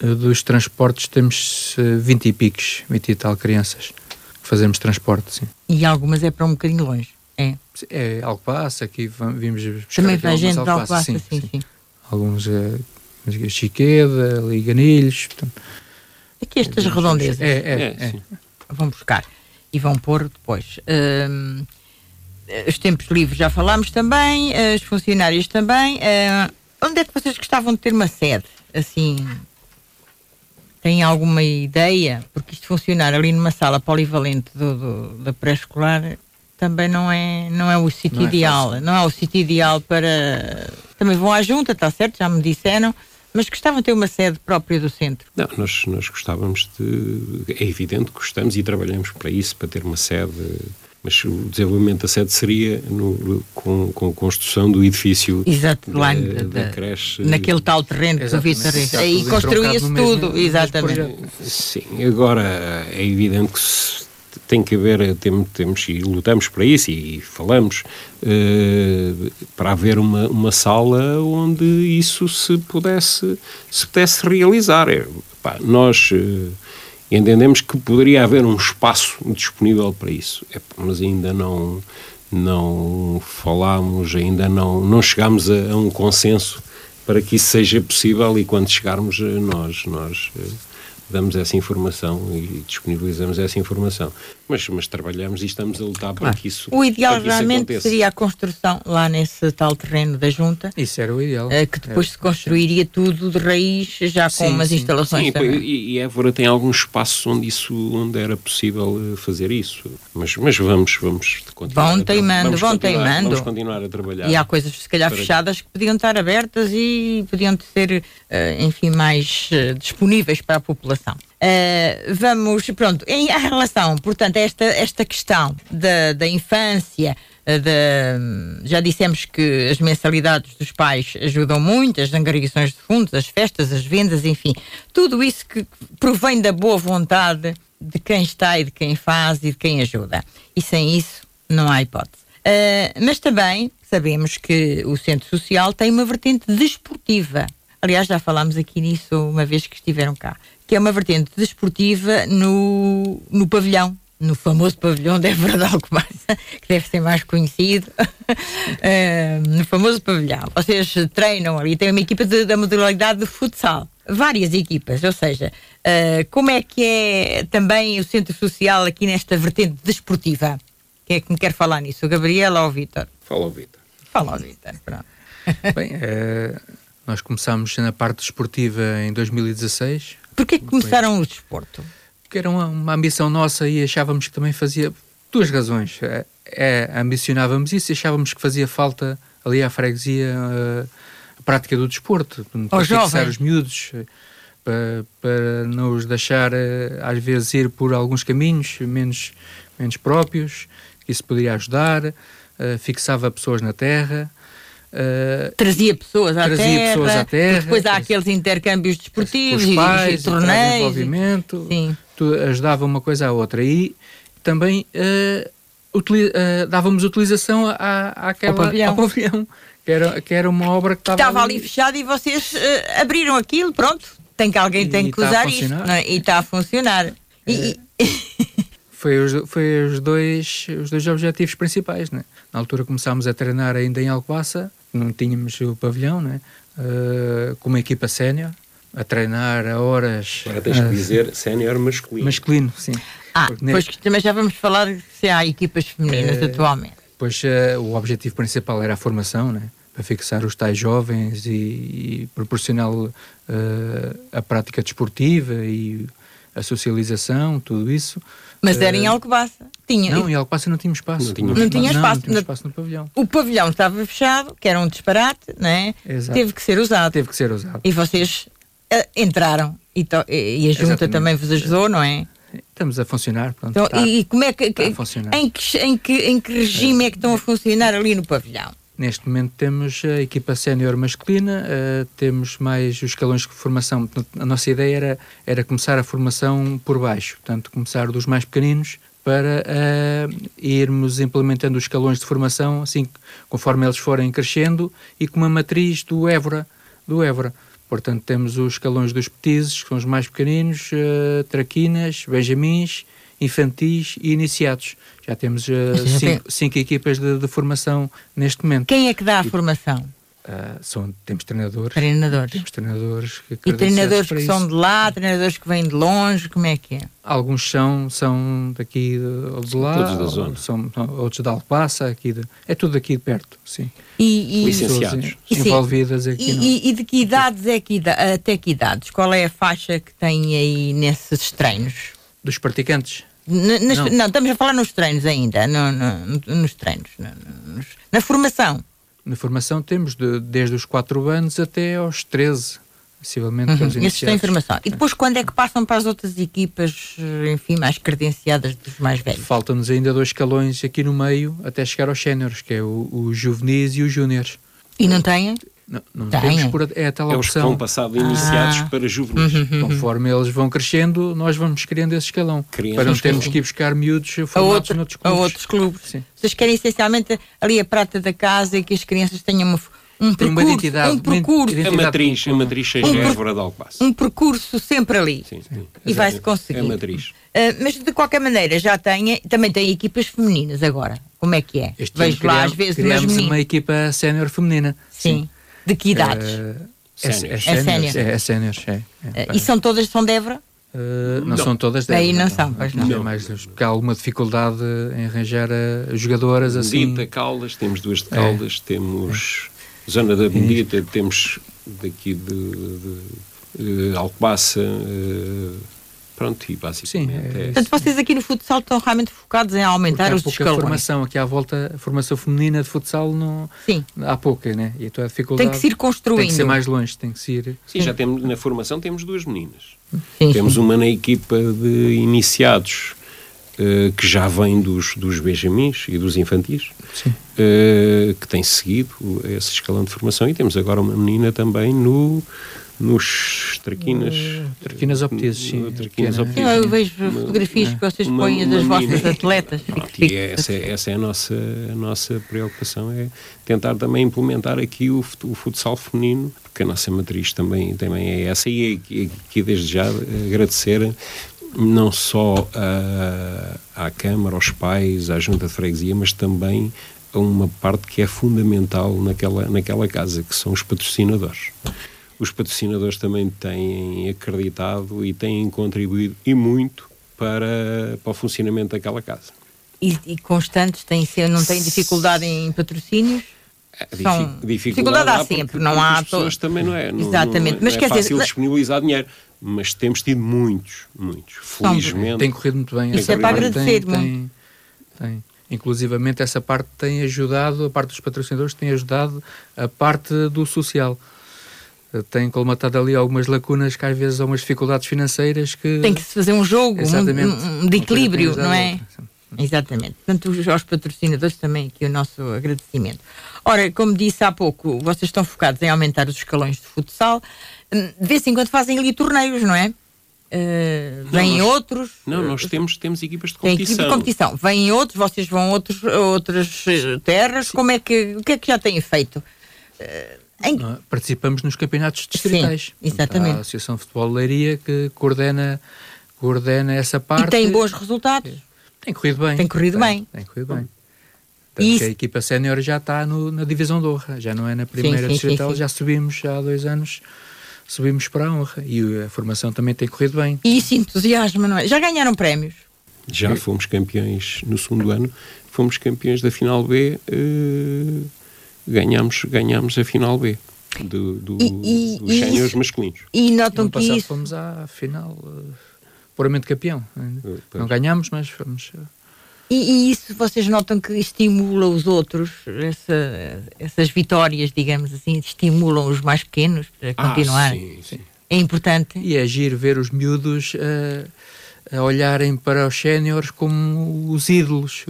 Eh, Dos transportes temos eh, 20 e picos, 20 e tal crianças que fazemos transporte, sim. E algumas é para um bocadinho longe. É. É Alcobaça, aqui vimos buscar Também vai gente de Alcobaça, sim, sim. Alguns eh, Chiqueda, Liganilhos. Portanto, Aqui estas redondezas. é, é, É, é. Vão buscar e vão pôr depois. Hum, os tempos livres já falámos também, os funcionários também. Ah, onde é que vocês gostavam de ter uma sede? Assim, têm alguma ideia? Porque isto funcionar ali numa sala polivalente do, do- da pré-escolar também não é, não é o sítio é ideal. fácil. não é o sítio ideal para. Também vão à junta, está certo? Já me disseram. Mas gostavam de ter uma sede própria do centro. Não, nós, nós gostávamos de. É evidente que gostamos e trabalhamos para isso, para ter uma sede. Mas o desenvolvimento da sede seria no- com, com a construção do edifício Exato, lá da, da- da da- creche. naquele tal terreno que o. Vitor Aí tudo construía-se tudo, mesmo exatamente. Sim, agora é evidente que se- tem que haver, temos, temos e lutamos para isso e falamos eh, para haver uma, uma sala onde isso se pudesse, se pudesse realizar. É, pá, nós eh, entendemos que poderia haver um espaço disponível para isso, É, mas ainda não, não falámos, ainda não, não chegámos a, a um consenso para que isso seja possível e quando chegarmos eh, nós, nós damos essa informação e disponibilizamos essa informação. Mas, mas trabalhamos e estamos a lutar para que isso O ideal que isso realmente aconteça. seria a construção lá nesse tal terreno da junta, Isso era o ideal. eh, que depois Era- se construiria tudo de raiz, já com Sim, umas sim. instalações Sim, também. e, e Évora tem alguns espaços onde isso onde era possível eh, fazer isso. Mas, mas vamos, vamos continuar. Vão teimando, vamos vão continuar- teimando. Vamos continuar a trabalhar. E há coisas, se calhar, fechadas que podiam estar abertas e podiam ser, eh, enfim, mais disponíveis para a população. Eh, vamos, pronto, em relação, portanto, a esta, esta questão da, da infância, eh, da- já dissemos que as mensalidades dos pais ajudam muito, as angariações de fundos, as festas, as vendas, enfim, tudo isso que provém da boa vontade de quem está e de quem faz e de quem ajuda. E sem isso Não há hipótese. Uh, mas também sabemos que o Centro Social tem uma vertente desportiva. Aliás, já falámos aqui nisso uma vez que estiveram cá. Que é uma vertente desportiva no, no pavilhão, no famoso pavilhão de Évora de Alcobaça, que deve ser mais conhecido, uh, no famoso pavilhão. Vocês treinam ali, tem uma equipa de, da modalidade de futsal, várias equipas, ou seja, uh, como é que é também o centro social aqui nesta vertente desportiva? Quem é que me quer falar nisso, o Gabriel ou o Vitor? Fala o Vitor. Fala o Vitor, pronto. Bem, uh, nós começámos na parte desportiva em 2016. Porquê que começaram o desporto? porque era uma, uma, ambição nossa e achávamos que também fazia duas razões. É, é, ambicionávamos isso e achávamos que fazia falta ali à freguesia a, a prática do desporto, para fixar os miúdos, para, para não os deixar às vezes ir por alguns caminhos menos, menos próprios, que isso poderia ajudar, fixava pessoas na terra. Uh, trazia pessoas à trazia terra, pessoas à terra depois há aqueles intercâmbios desportivos os pais, e, e torneios sim. ajudava uma coisa à outra. E também uh, uh, dávamos utilização à, àquela, ao pavilhão, ao pavilhão que, era, que era uma obra que estava, estava ali, ali fechada e vocês abriram aquilo pronto. Tem que alguém tem que usar isto é? e está a funcionar. E, foi os, foi os dois os dois objetivos principais né? na altura começámos a treinar ainda em Alcobaça não tínhamos o pavilhão, né? Uh, com uma equipa sénior, a treinar a horas. Agora tens uh, que ah, dizer sénior masculino. Masculino, sim. Ah, pois que também já vamos falar se há equipas femininas uh, atualmente. Pois uh, o objetivo principal era a formação, né? para fixar os tais jovens e, e proporcionar a prática desportiva e a socialização, tudo isso. Mas era em Alcobaça. Tinha. Não, em Alcobaça não tinha espaço. Não tinha, não tinha espaço. Não, tinha espaço no pavilhão. O pavilhão estava fechado, que era um disparate, não é? Exato. Teve que ser usado. Teve que ser usado. E vocês uh, entraram e, e, a junta Exatamente. também vos ajudou, não é? Estamos a funcionar. Pronto, então, está, e como é que, que em, que, em, que, em que regime é que estão a funcionar ali no pavilhão? Neste momento temos a equipa sénior masculina, uh, temos mais os escalões de formação. A nossa ideia era, era começar a formação por baixo, portanto, começar dos mais pequeninos para uh, irmos implementando os escalões de formação, assim, conforme eles forem crescendo, e com uma matriz do Évora. Do Évora. Portanto, temos os escalões dos petizes, que são os mais pequeninos, uh, traquinas, benjamins, infantis e iniciados. Já temos uh, cinco, cinco, equipas de, de, formação neste momento. Quem é que dá a formação? Uh, são, temos treinadores. Treinadores. Temos treinadores que E treinadores que são de lá, treinadores que vêm de longe, como é que é? Alguns são, são daqui de, de lá, todos da zona. São, outros da Alpaça, aqui de, é tudo aqui de perto, sim. E, e licenciados. envolvidas aqui. E, e, de que idades é que até que idades? Qual é a faixa que tem aí nesses treinos? Dos praticantes? Nas, não. não. estamos a falar nos treinos ainda, no, no, nos treinos, no, na formação. Na formação temos de, desde os 4 anos até aos 13, possivelmente. Uhum. Esses têm formação. E depois quando é que passam para as outras equipas, enfim, mais credenciadas dos mais velhos? Faltam-nos ainda dois escalões aqui no meio até chegar aos séniores, que é o, o juvenis e os júniores. E não têm? Não, não temos por, é a tal é opção. Os que vão passado iniciados ah. para juvenis. Uhum, uhum. Conforme eles vão crescendo, nós vamos criando esse escalão. Criando para não termos que ir buscar miúdos formados a, outro, noutros clubes. A outros clubes. Sim. Vocês querem essencialmente ali a prata da casa e que as crianças tenham uma, um percurso, uma identidade, um percurso. Uma identidade a matriz, a matriz seja um, Évora de Alcobaça. Um percurso sempre ali. Sim, sim. E vai-se conseguir. É a matriz. Uh, mas de qualquer maneira já tem, também tem equipas femininas agora. Como é que é? Este Vejo lá às vezes criamos uma equipa sénior feminina. Sim. sim. De que idades? Uh, é sénior. É sénior, é, é, é, E são todas são de Évora? Uh, não, não, são todas de Aí não, não são, pois não. não. Mais, porque há alguma dificuldade em arranjar uh, jogadoras assim. Bendita, Caldas, temos duas de Caldas, temos é. Zona da Bendita, temos daqui de, de, de Alcobaça, uh, Pronto, e basicamente Sim, é, é Portanto, vocês aqui no futsal estão realmente focados em aumentar os escalões. Há formação aqui à volta, a formação feminina de futsal não, Sim. há pouca, né? E então a dificuldade tem que se ir construindo. Tem que ser mais longe, tem que se ir... Sim, Sim. já temos, na formação temos duas meninas. Sim, temos uma na equipa de iniciados uh, que já vem dos, dos benjamins e dos infantis, uh, que tem seguido esse escalão de formação e temos agora uma menina também no nos traquinas. Uh, traquinas optizes, sim. Traquinas optizes. Eu vejo fotografias que vocês uma- põem uma das vossas atletas. E essa, é- essa é a nossa, a nossa preocupação, é tentar também implementar aqui o, o futsal feminino, porque a nossa matriz também, também é essa, e aqui, aqui desde já agradecer não só a- à Câmara, aos pais, à Junta de Freguesia, mas também a uma parte que é fundamental naquela, naquela casa, que são os patrocinadores. Os patrocinadores também têm acreditado e têm contribuído e muito para, para o funcionamento daquela casa. E, e constantes, têm, se- não têm dificuldade em patrocínios? Difi- São- dificuldade há porque- sempre, não porque há As pessoas to- também não é. Não, Exatamente, não, mas não é quer dizer, fácil mas- disponibilizar dinheiro. Mas temos tido muitos, muitos. Felizmente. Tem corrido muito bem. Isso essa é para agradecer, Tem, tem, tem. Inclusivamente essa parte tem ajudado, a parte dos patrocinadores tem ajudado a parte do social. Eh, Tem colmatado ali algumas lacunas que às vezes há umas dificuldades financeiras que... Tem que se fazer um jogo, um, um- de equilíbrio, tem não é? Exatamente. Portanto, os- aos patrocinadores também aqui o nosso agradecimento. Ora, como disse há pouco, vocês estão focados em aumentar os escalões de futsal. Hum, De vez em quando fazem ali torneios, não é? Uh, vêm nós- outros. Não, nós temos, temos equipas de Tem equipe competição. de competição. Vêm outros, vocês vão a outros, a outras eh, terras. Como é que, o que é que já têm feito? Eh, em- é? Participamos nos campeonatos distritais. exatamente. Há a Associação de Futebol de Leiria que coordena, coordena essa parte. e têm bons resultados. Tem corrido bem. Tem corrido bem. Tem corrido bem. E Tanto isso- que a equipa sénior já está no- na divisão de honra, já não é na primeira sim, sim, distrital, sim. já subimos já há dois anos, subimos para a honra e a formação também tem corrido bem. E isso entusiasma, não é? Já ganharam prémios? Já fomos campeões no segundo ano, fomos campeões da final B, eh, ganhámos, ganhámos a final B do, do, E- e- dos séniores masculinos. E No notam ano que passado isso. fomos à final, eh, puramente campeão. Pois. Não ganhámos, mas fomos. eh, E, e isso vocês notam que estimula os outros, essa- essas vitórias, digamos assim, estimulam os mais pequenos a Ah, continuar. sim, sim. É importante. E é giro ver os miúdos a olharem para os séniores como os ídolos,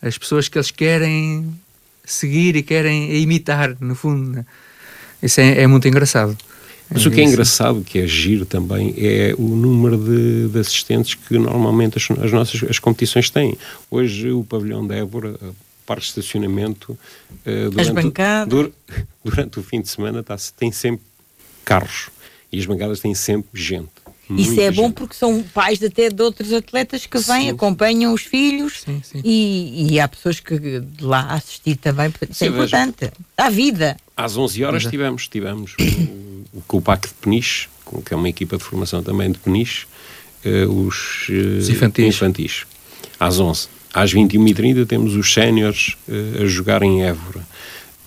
as pessoas que eles querem seguir e querem imitar, no fundo. né? Isso é, é muito engraçado. Mas o que é engraçado, que é giro também, é o número de, de assistentes que normalmente as, as nossas as competições têm. Hoje o pavilhão de Évora, a parte de estacionamento, eh, durante, dur- durante o fim de semana tá, tem sempre carros e as bancadas têm sempre gente. Isso muita é bom gente. porque são pais até de outros atletas que vêm, Sim. acompanham os filhos Sim, sim. E, e há pessoas que de lá assistir também. Isso é importante. Dá vida. Às 11 horas é. tivemos, tivemos o, o Copac de Peniche, que é uma equipa de formação também de Peniche, eh, os, eh, Os infantis. infantis. Às 11. Às 21h30 temos os séniores eh, a jogar em Évora.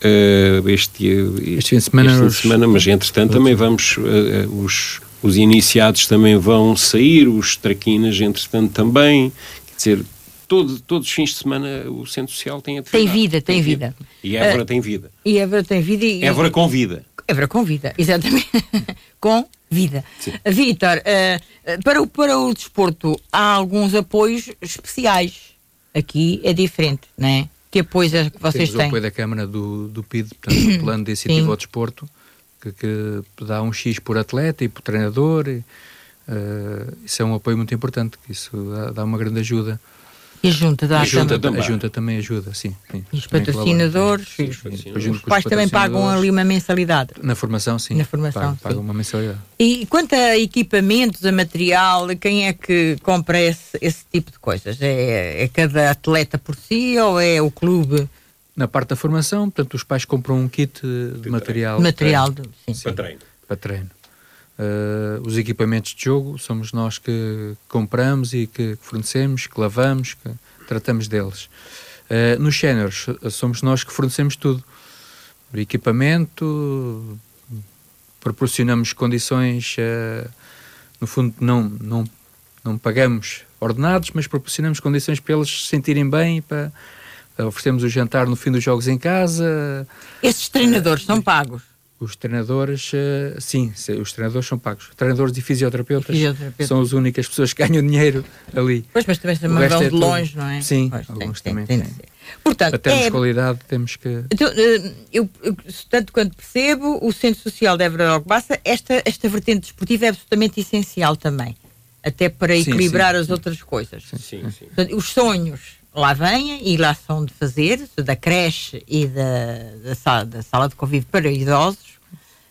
Eh, este, Este fim de semana este fim de os- semana, mas entretanto também vamos, os, os iniciados também vão sair, os traquinas entretanto também, quer dizer, todo, todos os fins de semana o Centro Social tem atividade. vida, tem vida. E Évora Eh, tem vida. E Évora tem vida. E, Évora com vida. Évora com vida, exatamente. com vida. Sim. Vítor, eh, eh, para, o, para o desporto há alguns apoios especiais. Aqui é diferente, não é? Que apoios é que vocês Temos o têm? apoio da Câmara do, do PID, portanto, o Plano de Incentivo ao Desporto, que, que dá um X por atleta e por treinador. e, eh, isso é um apoio muito importante, que isso dá, dá uma grande ajuda. E a junta dá a, junta, também. a junta também ajuda, sim. sim. E os patrocinadores, os- sim, os pais também pagam ali uma mensalidade. Na formação, sim. Na formação, Pagam, sim. pagam uma mensalidade. E quanto a equipamentos, a material, quem é que compra esse, esse tipo de coisas? É, é cada atleta por si ou é o clube Na parte da formação, portanto, os pais compram um kit de material, de material? De, sim. Para treino. para treino. Eh, os equipamentos de jogo somos nós que compramos e que fornecemos, que lavamos, que tratamos deles. Eh, nos séniores, somos nós que fornecemos tudo. O equipamento, proporcionamos condições, eh, no fundo, não, não, não pagamos ordenados, mas proporcionamos condições para eles se sentirem bem, e para oferecemos o jantar no fim dos jogos em casa, Esses treinadores são pagos. os treinadores, eh, sim, os treinadores são pagos. Treinadores e fisioterapeutas, Fisioterapeutas. são as únicas pessoas que ganham dinheiro ali. Pois, mas também também vão é de tudo. longe, não é? Sim, Pois, alguns tem- também tem. Portanto, Para termos é- qualidade, temos que. Então, eh, eu, eu, tanto quanto percebo, o Centro Social de Évora Alcobaça, esta, esta vertente desportiva é absolutamente essencial também, até para Sim, equilibrar sim, as sim. outras coisas. Sim, sim. Portanto, os sonhos lá vêm e lá são de fazer, da creche e da, da, sala, da sala de convívio para idosos.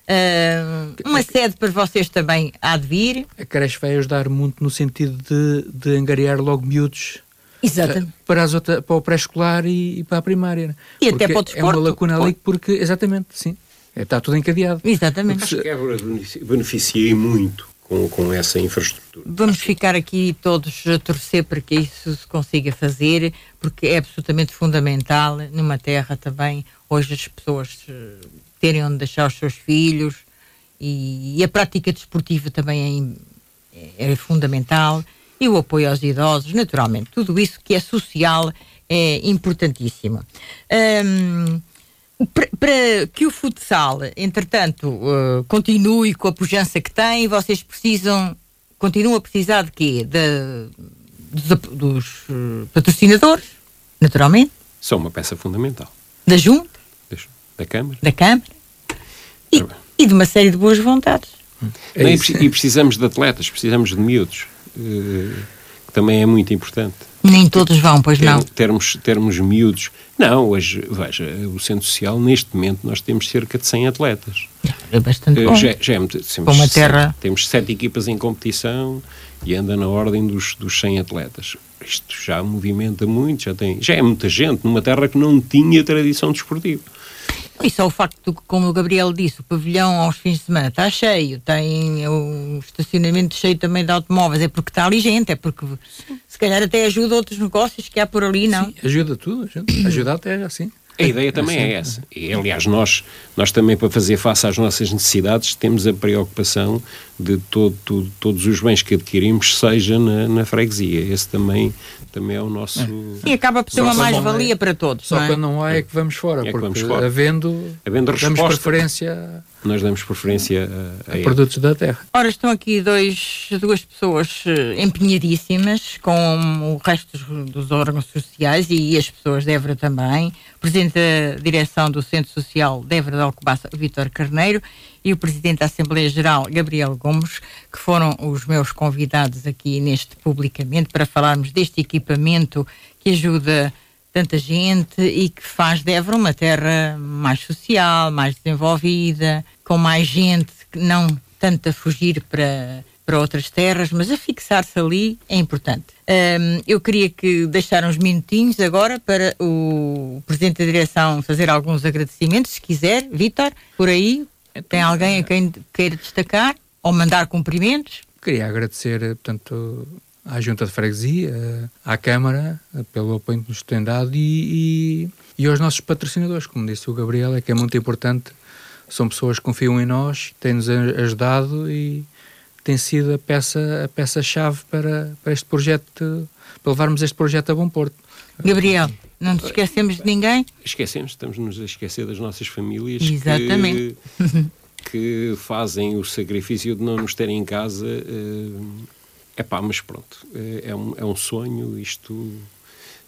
Ah, uma sede para vocês também há de vir. A creche vai ajudar muito no sentido de, de angariar logo miúdos Exatamente. eh, para, as outra, para o pré-escolar e, e para a primária. né? E até Porque para o É desporto. uma lacuna ali porque, exatamente, sim. É, Está tudo encadeado. Exatamente. Acho que Évora benefici- beneficiei muito com, com essa infraestrutura. Vamos ficar aqui todos a torcer para que isso se consiga fazer, porque é absolutamente fundamental numa terra também, hoje as pessoas eh, terem onde deixar os seus filhos e, e a prática desportiva também é é, é fundamental e o apoio aos idosos, naturalmente, tudo isso que é social é importantíssimo. Ahm, para- que o futsal, entretanto, eh, continue com a pujança que tem, vocês precisam, continuam a precisar de quê? De- dos, dos, eh, patrocinadores, naturalmente, São uma peça fundamental da Junta, Deixa- da Câmara. da Câmara e, e de uma série de boas vontades. É e, e precisamos de atletas, precisamos de miúdos, eh, que também é muito importante. Nem todos vão, pois não. Ter- Termos, termos miúdos. Não, hoje, veja, o Centro Social, neste momento, nós temos cerca de 100 atletas. É bastante Eh, bom. Já, já é temos uma terra- sete- temos sete equipas em competição e anda na ordem dos, dos 100 atletas. Isto já movimenta muito, já, tem, já é muita gente numa terra que não tinha tradição desportiva. E só o facto, de, como o Gabriel disse, o pavilhão aos fins de semana está cheio, tem o estacionamento cheio também de automóveis, é porque está ali gente, é porque se calhar até ajuda outros negócios que há por ali, não? Sim, ajuda tudo, ajuda, ajuda até assim. A ideia também é essa. E, aliás, nós, nós também, para fazer face às nossas necessidades, temos a preocupação de todo, tudo- todos os bens que adquirimos seja na, na freguesia. Esse também, também é o nosso. E acaba por ser Só uma mais-valia é- para todos, Só não é? quando não há é que vamos fora, É que porque vamos fora. havendo, Havendo damos resposta. preferência Nós damos preferência a, a a produtos da terra. Ora, estão aqui dois, duas pessoas eh, empenhadíssimas, com o resto dos, dos órgãos sociais e as pessoas de Évora também. Presidente da Direção do Centro Social de de Alcobaça, Vítor Carneiro, e o Presidente da Assembleia Geral, Gabriel Gomes, que foram os meus convidados aqui neste publicamente para falarmos deste equipamento que ajuda tanta gente e que faz de uma terra mais social, mais desenvolvida, com mais gente, que não tanto a fugir para, para outras terras, mas a fixar-se ali é importante. Hum, eu queria que deixar uns minutinhos agora para o Presidente da Direção fazer alguns agradecimentos, se quiser. Vítor, por aí, tem alguém a quem queira destacar ou mandar cumprimentos? Queria agradecer, portanto, à Junta de Freguesia, à Câmara, pelo apoio que nos tem dado e, e, e aos nossos patrocinadores, como disse o Gabriel, é que é muito importante. São pessoas que confiam em nós, têm-nos ajudado e tem sido a peça a peça-chave para, para este projeto, para levarmos este projeto a bom porto. Gabriel, não nos esquecemos de ninguém? Esquecemos, estamos-nos a esquecer das nossas famílias que- Exatamente. que, fazem o sacrifício de não nos terem em casa. É pá, mas pronto, eh, é um, é um sonho, isto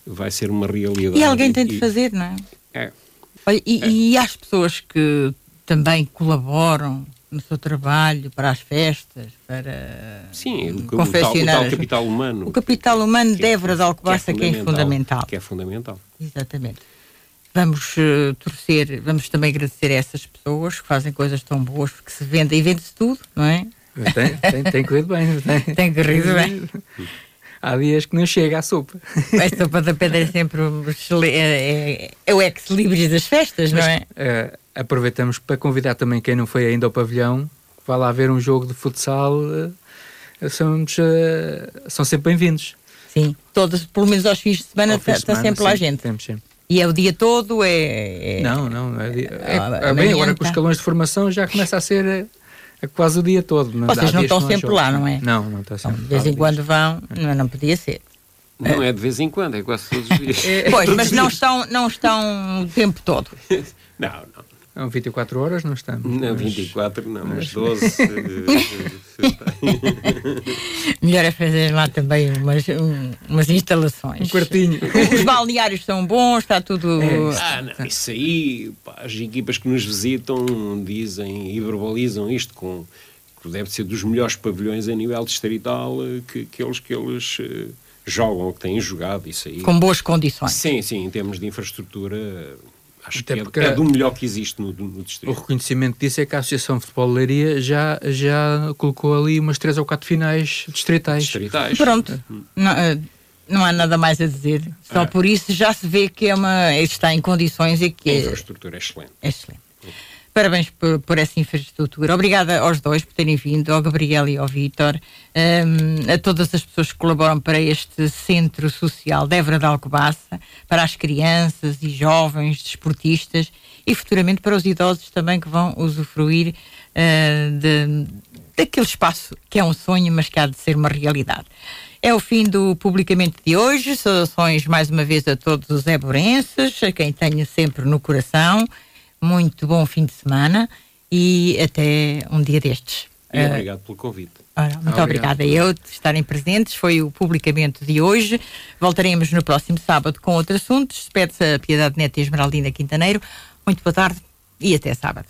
vai ser uma realidade. E alguém tem de E- fazer, não é? É, Olha, e, e há as pessoas que também colaboram no seu trabalho para as festas, para sim, o, o, tal, o confeccionar tal as- capital humano. o capital humano de Évora de Alcobaça que é fundamental. Que é fundamental. Exatamente. Vamos eh, torcer, vamos também agradecer a essas pessoas que fazem coisas tão boas, porque se vende e vende-se tudo, não é? Tem, tem, tem corrido bem. Tem, Tem corrido bem. Há dias que não chega à sopa. A sopa da pedra é sempre um é, é, é o ex-libris das festas, não é? Eh, aproveitamos para convidar também quem não foi ainda ao pavilhão, que vá lá ver um jogo de futsal. eh, somos, eh, são sempre bem-vindos. Sim, todas, pelo menos aos fins de semana está de semana, sempre lá sim, gente. temos sempre. E é o dia todo, é. é- Não, não. É, é- é amanhã bem, agora com os tá. escalões de formação já começa a ser eh, é quase o dia todo. mas Vocês há não estão há sempre jogos. lá, não é? Não, não está Então, sempre. de vez em quando vão, não, não podia ser. Não é de vez em quando, é quase todos os dias. Pois, mas não estão, não estão o tempo todo. não, não. Não, 24 horas não estamos. Não, mas- 24 não, mas 12. Melhor é fazer lá também umas, um- umas instalações. Um quartinho. Os balneários são bons, está tudo. ah, não, isso aí, pá, as equipas que nos visitam dizem e verbalizam isto com que deve ser dos melhores pavilhões a nível distrital eh, que, que eles, que eles eh, jogam, que têm jogado, isso aí. com boas condições. Sim, sim, em termos de infraestrutura, acho Até que é, porque- é do melhor que existe no, no O distrito. reconhecimento disso é que a Associação de Futebol de Leiria já, já colocou ali umas três ou quatro finais distritais. Distritais. Pronto, não, eh, não há nada mais a dizer. Só É. por isso já se vê que é uma, está em condições e que A é, infraestrutura é excelente. é excelente. Parabéns por, por essa infraestrutura. Obrigada aos dois por terem vindo, ao Gabriel e ao Vítor, hum, a todas as pessoas que colaboram para este centro social de Évora de Alcobaça, para as crianças e jovens, desportistas e futuramente para os idosos também que vão usufruir eh, de, daquele espaço que é um sonho, mas que há de ser uma realidade. É o fim do publicamente de hoje. Saudações mais uma vez a todos os eborenses, a quem tenha sempre no coração. Muito bom fim de semana e até um dia destes. E Eh, obrigado pelo convite. Ora, muito Obrigado. obrigada a eu de estarem presentes. Foi o publicamente de hoje. Voltaremos no próximo sábado com outro assunto. Despede-se a Piedade Neto e Esmeraldina Quintaneiro. Muito boa tarde e até sábado.